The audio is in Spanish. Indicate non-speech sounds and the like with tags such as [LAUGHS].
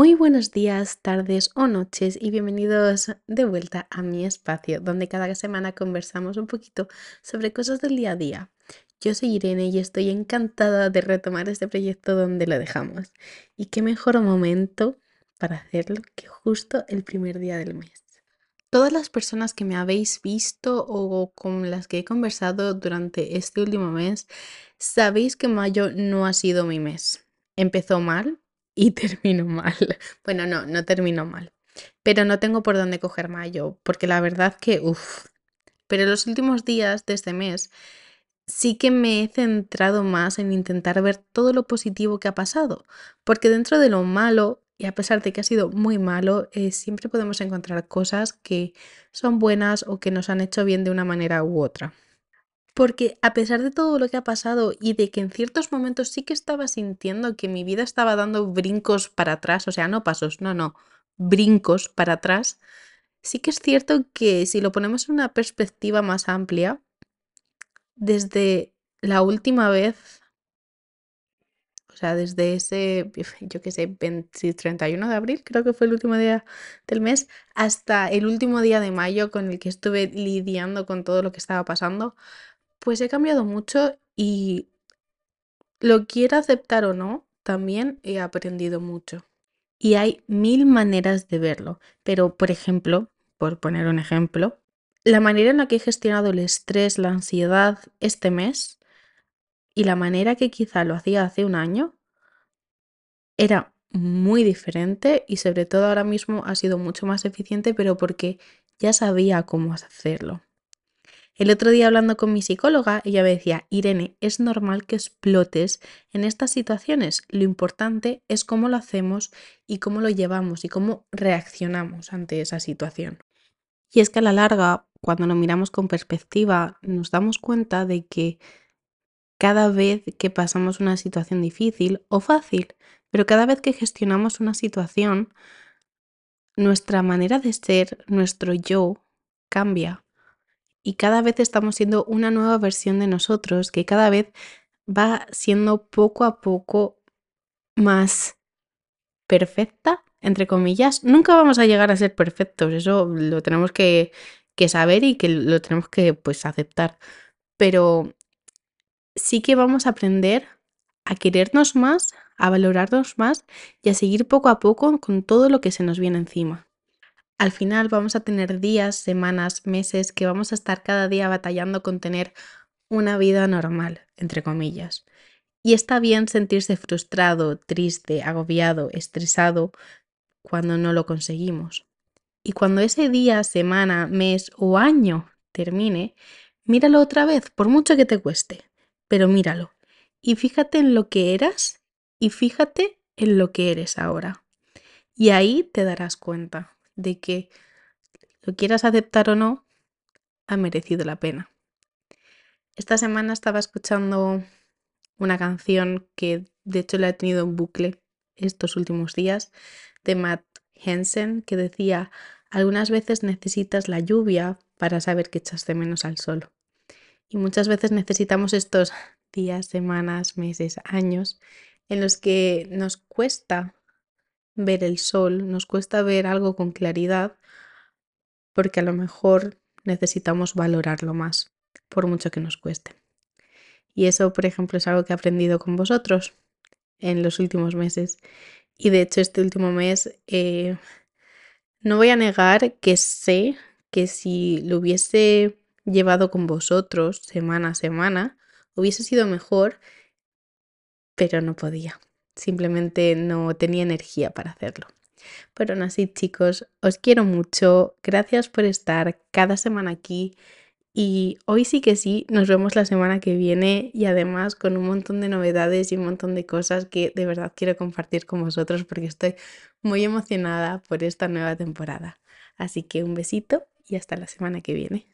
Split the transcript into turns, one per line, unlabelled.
Muy buenos días, tardes o noches y bienvenidos de vuelta a mi espacio, donde cada semana conversamos un poquito sobre cosas del día a día. Yo soy Irene y estoy encantada de retomar este proyecto donde lo dejamos. Y qué mejor momento para hacerlo que justo el primer día del mes. Todas las personas que me habéis visto o con las que he conversado durante este último mes, sabéis que mayo no ha sido mi mes. Empezó mal y [LAUGHS] terminó mal. Bueno, no, no terminó mal. Pero no tengo por dónde coger mayo, porque la verdad que, uff. Pero los últimos días de este mes sí que me he centrado más en intentar ver todo lo positivo que ha pasado, porque dentro de lo malo y a pesar de que ha sido muy malo, eh, siempre podemos encontrar cosas que son buenas o que nos han hecho bien de una manera u otra. Porque a pesar de todo lo que ha pasado y de que en ciertos momentos sí que estaba sintiendo que mi vida estaba dando brincos para atrás, o sea, no pasos, no, no, brincos para atrás, sí que es cierto que si lo ponemos en una perspectiva más amplia, desde la última vez o sea, desde ese, [LAUGHS] yo qué sé, 31 de abril, creo que fue el último día del mes, hasta el último día de mayo con el que estuve lidiando con todo lo que estaba pasando, pues he cambiado mucho y lo quiera aceptar o no, también he aprendido mucho. Y hay mil maneras de verlo, pero por ejemplo, por poner un ejemplo, la manera en la que he gestionado el estrés, la ansiedad este mes y la manera que quizá lo hacía hace un año era muy diferente y sobre todo ahora mismo ha sido mucho más eficiente, pero porque ya sabía cómo hacerlo. El otro día hablando con mi psicóloga, ella me decía, Irene, es normal que explotes en estas situaciones. Lo importante es cómo lo hacemos y cómo lo llevamos y cómo reaccionamos ante esa situación. Y es que a la larga, cuando lo miramos con perspectiva, nos damos cuenta de que cada vez que pasamos una situación difícil o fácil, pero cada vez que gestionamos una situación, nuestra manera de ser, nuestro yo, cambia. Y cada vez estamos siendo una nueva versión de nosotros que cada vez va siendo poco a poco más perfecta, entre comillas. Nunca vamos a llegar a ser perfectos, eso lo tenemos que, saber y que lo tenemos que pues aceptar. Pero sí que vamos a aprender a querernos más, a valorarnos más y a seguir poco a poco con todo lo que se nos viene encima. Al final vamos a tener días, semanas, meses que vamos a estar cada día batallando con tener una vida normal, entre comillas. Y está bien sentirse frustrado, triste, agobiado, estresado cuando no lo conseguimos. Y cuando ese día, semana, mes o año termine, míralo otra vez, por mucho que te cueste pero míralo y fíjate en lo que eras y fíjate en lo que eres ahora. Y ahí te darás cuenta de que lo quieras aceptar o no, ha merecido la pena. Esta semana estaba escuchando una canción que de hecho la he tenido en bucle estos últimos días de Matt Hensen que decía, algunas veces necesitas la lluvia para saber que echas de menos al sol. Y muchas veces necesitamos estos días, semanas, meses, años en los que nos cuesta ver el sol, nos cuesta ver algo con claridad, porque a lo mejor necesitamos valorarlo más, por mucho que nos cueste. Y eso, por ejemplo, es algo que he aprendido con vosotros en los últimos meses. Y de hecho, este último mes, eh, no voy a negar que sé que si lo hubiese llevado con vosotros semana a semana, hubiese sido mejor, pero no podía. Simplemente no tenía energía para hacerlo. Pero aún así, chicos, os quiero mucho. Gracias por estar cada semana aquí. Y hoy sí que sí, nos vemos la semana que viene y además con un montón de novedades y un montón de cosas que de verdad quiero compartir con vosotros porque estoy muy emocionada por esta nueva temporada. Así que un besito y hasta la semana que viene.